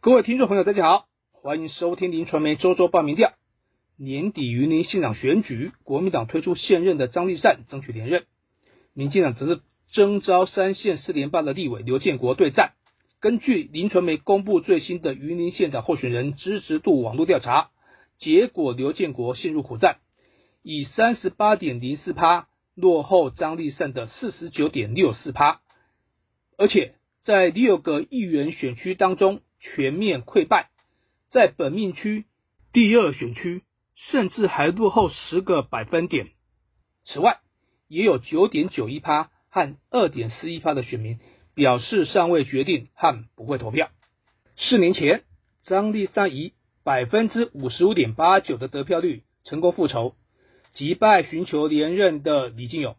各位听众朋友，大家好，欢迎收听林传媒周周报民调。年底云林县长选举，国民党推出现任的张立善争取连任，民进党则是征召三县四连霸的立委刘建国对战。根据林传媒公布最新的云林县长候选人支持度网络调查结果，刘建国陷入苦战，以三十八点零四趴落后张立善的四十九点六四趴，而且在六个议员选区当中全面溃败，在本命区第二选区甚至还落后十个百分点。此外，也有九点九一趴和二点四一趴的选民。表示尚未决定和不会投票。四年前，张立善以百分之五十五点八九的得票率成功复仇，击败寻求连任的李进勇，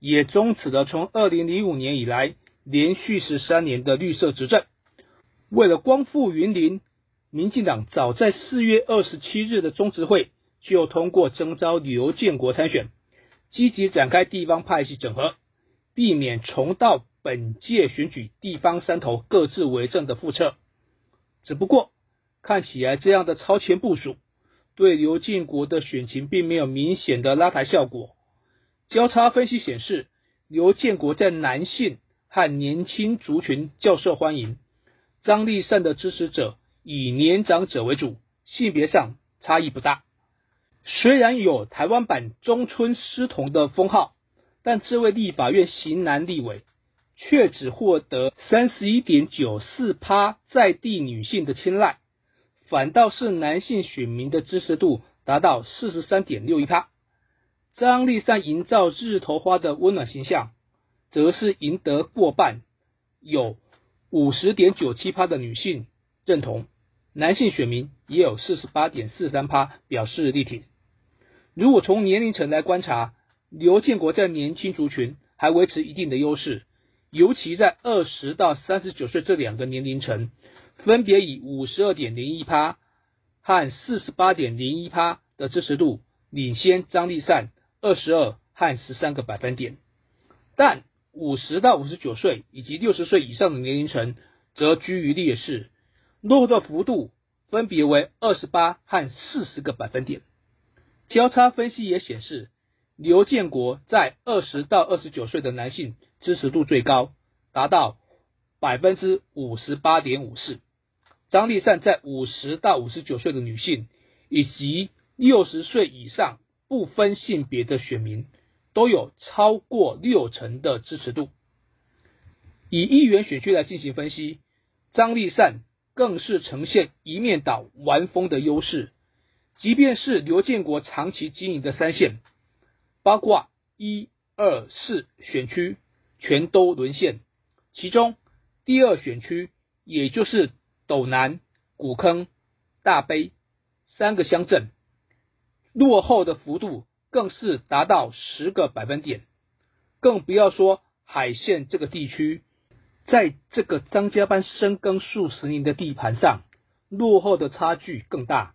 也终止了从二零零五年以来连续十三年的绿色执政。为了光复云林，民进党早在四月二十七日的中执会就通过征召刘建国参选，积极展开地方派系整合，避免重蹈。本届选举地方山头各自为政的覆辙，只不过看起来这样的超前部署，对刘建国的选情并没有明显的拉抬效果。交叉分析显示，刘建国在男性和年轻族群较受欢迎，张立善的支持者以年长者为主，性别上差异不大。虽然有台湾版中村狮童的封号，但这位立法院型男立委。却只获得三十一点九四趴在地女性的青睐，反倒是男性选民的支持度达到四十三点六一趴。张立善营造日头花的温暖形象，则是赢得过半，有五十点九七趴的女性认同，男性选民也有四十八点四三趴表示力挺。如果从年龄层来观察，刘建国在年轻族群还维持一定的优势。尤其在二十到三十九岁这两个年龄层，分别以五十二点零一趴和四十八点零一趴的支持度领先张立善二十二和十三个百分点，但五十到五十九岁以及六十岁以上的年龄层则居于劣势，落后的幅度分别为二十八和四十个百分点。交叉分析也显示，刘建国在二十到二十九岁的男性。支持度最高，达到百分之五十八点五四。张立善在五十到五十九岁的女性以及六十岁以上不分性别的选民都有超过六成的支持度。以议员选区来进行分析，张立善更是呈现一面倒完封的优势。即便是刘建国长期经营的三线，包括一二四选区。全都沦陷，其中第二选区，也就是斗南、古坑、大悲三个乡镇，落后的幅度更是达到十个百分点，更不要说海线这个地区，在这个张家班深耕数十年的地盘上，落后的差距更大，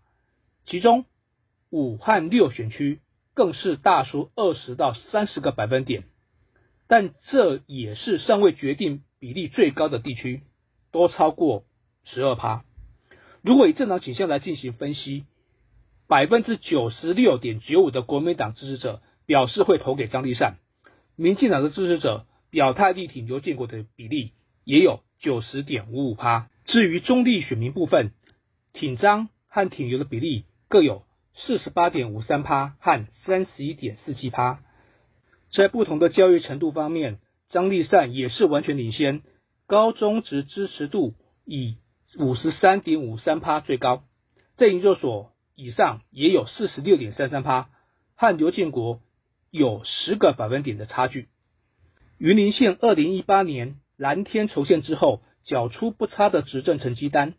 其中武汉六选区更是大输二十到三十个百分点。但这也是尚未决定比例最高的地区，多超过十二趴。如果以正常倾向来进行分析，百分之九十六点九五的国民党支持者表示会投给张立善，民进党的支持者表态力挺刘建国的比例也有九十点五五趴。至于中立选民部分，挺张和挺刘的比例各有四十八点五三趴和三十一点四七趴。在不同的教育程度方面，张立善也是完全领先，高中职支持度以五十三点五三趴最高，在研究所以上也有四十六点三三趴，和刘建国有十个百分点的差距。云林县二零一八年蓝天重现之后，缴出不差的执政成绩单，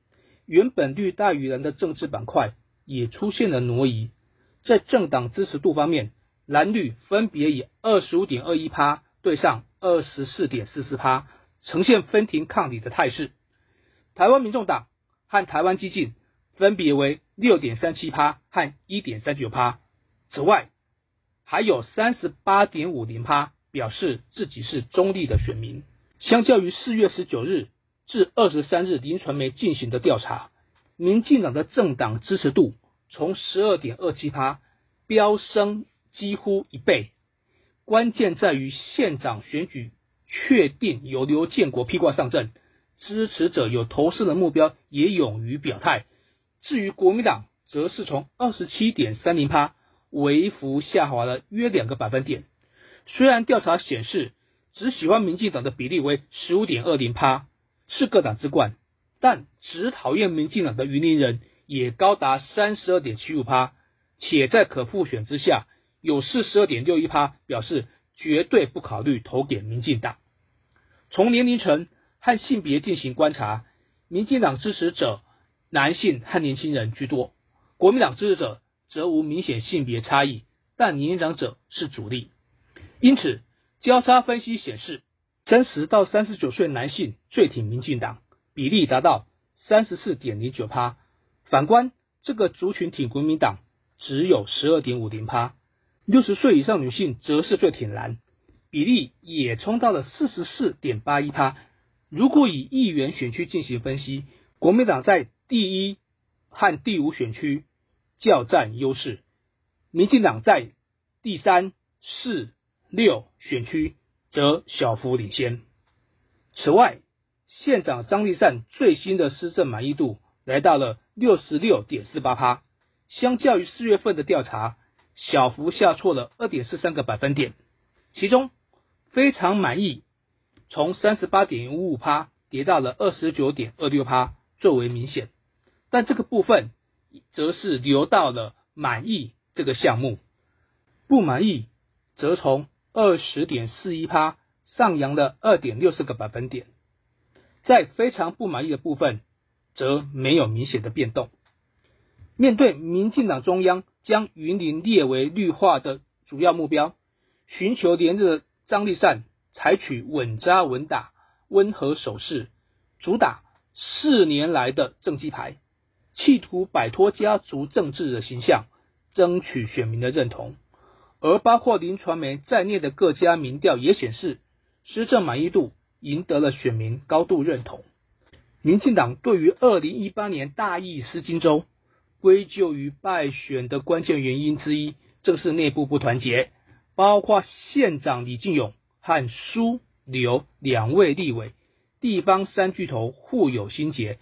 原本绿大于蓝的政治板块也出现了挪移，在政党支持度方面。蓝绿分别以二十五点二一趴对上二十四点四四趴，呈现分庭抗礼的态势。台湾民众党和台湾激进分别为六点三七趴和一点三九趴。此外，还有三十八点五零趴表示自己是中立的选民。相较于四月十九日至二十三日，林传媒进行的调查，民进党的政党支持度从十二点二七趴飙升几乎一倍。关键在于县长选举确定由刘建国披挂上阵，支持者有投射的目标，也勇于表态。至于国民党，则是从二十七点三零趴微幅下滑了约两个百分点。虽然调查显示只喜欢民进党的比例为十五点二零趴。是各党之冠，但只讨厌民进党的云林人也高达三十二点七五趴，且在可复选之下，有四十二点六一趴表示绝对不考虑投给民进党。从年龄层和性别进行观察，民进党支持者男性和年轻人居多，国民党支持者则无明显性别差异，但年长者是主力。因此，交叉分析显示。三十到三十九岁男性最挺民进党，比例达到三十四点零九趴。反观这个族群挺国民党，只有十二点五零趴。六十岁以上女性则是最挺蓝，比例也冲到了四十四点八一趴。如果以议员选区进行分析，国民党在第一和第五选区较占优势，民进党在第三、四、六选区。则小幅领先。此外，县长张立善最新的施政满意度来到了六十六点四八趴，相较于四月份的调查，小幅下挫了二点四三个百分点。其中，非常满意从三十八点五五趴跌到了二十九点二六趴，最为明显。但这个部分则是留到了满意这个项目，不满意则从。二十点四一趴，上扬了二点六四个百分点。在非常不满意的部分，则没有明显的变动。面对民进党中央将云林列为绿化的主要目标，寻求连任的张立善采取稳扎稳打、温和守势，主打四年来的政绩牌，企图摆脱家族政治的形象，争取选民的认同。而包括林传媒在内的各家民调也显示，施政满意度赢得了选民高度认同。民进党对于二零一八年大意失荆州，归咎于败选的关键原因之一，正是内部不团结。包括县长李进勇和苏刘两位立委，地方三巨头互有心结，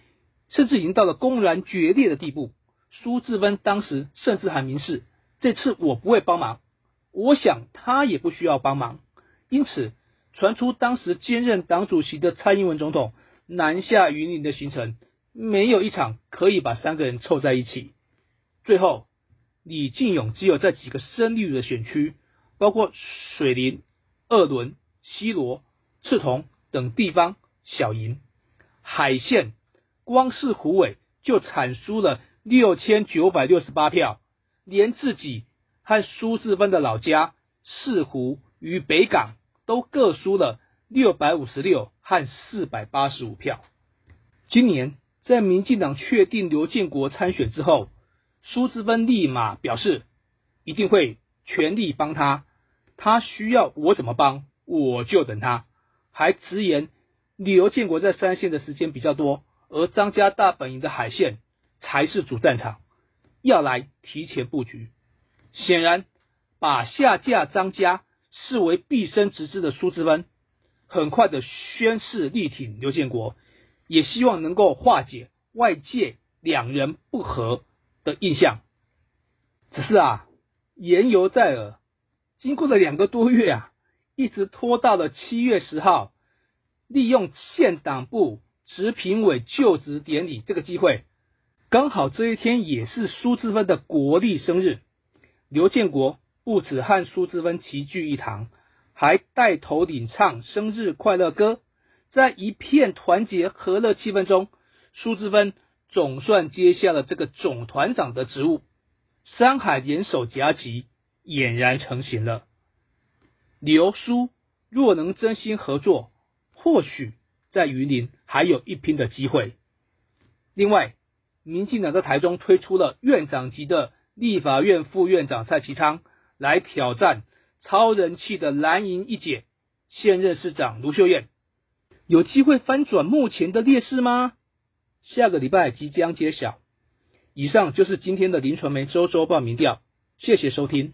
甚至已经到了公然决裂的地步。苏志芬当时甚至还明示，这次我不会帮忙。我想他也不需要帮忙，因此传出当时兼任党主席的蔡英文总统南下云林的行程，没有一场可以把三个人凑在一起。最后，李进勇只有在几个深绿的选区，包括水林、二轮、西罗、赤桐等地方小赢。海线光是胡伟就惨输了六千九百六十八票，连自己。和苏志芬的老家四湖与北港都各输了六百五十六和四百八十五票。今年在民进党确定刘建国参选之后，苏志芬立马表示一定会全力帮他，他需要我怎么帮我就等他。还直言刘建国在三线的时间比较多，而张家大本营的海线才是主战场，要来提前布局。显然，把下架张家视为毕生直至的苏志芬，很快的宣誓力挺刘建国，也希望能够化解外界两人不和的印象。只是啊，言犹在耳，经过了两个多月啊，一直拖到了七月十号，利用县党部执评委就职典礼这个机会，刚好这一天也是苏志芬的国历生日。刘建国不止和苏志芬齐聚一堂，还带头领唱生日快乐歌。在一片团结和乐气氛中，苏志芬总算接下了这个总团长的职务。山海联手夹击，俨然成型了。刘苏若能真心合作，或许在榆林还有一拼的机会。另外，民进党在台中推出了院长级的。立法院副院长蔡其昌来挑战超人气的蓝营一姐现任市长卢秀燕。有机会翻转目前的劣势吗？下个礼拜即将揭晓。以上就是今天的林传媒周周报民调，谢谢收听。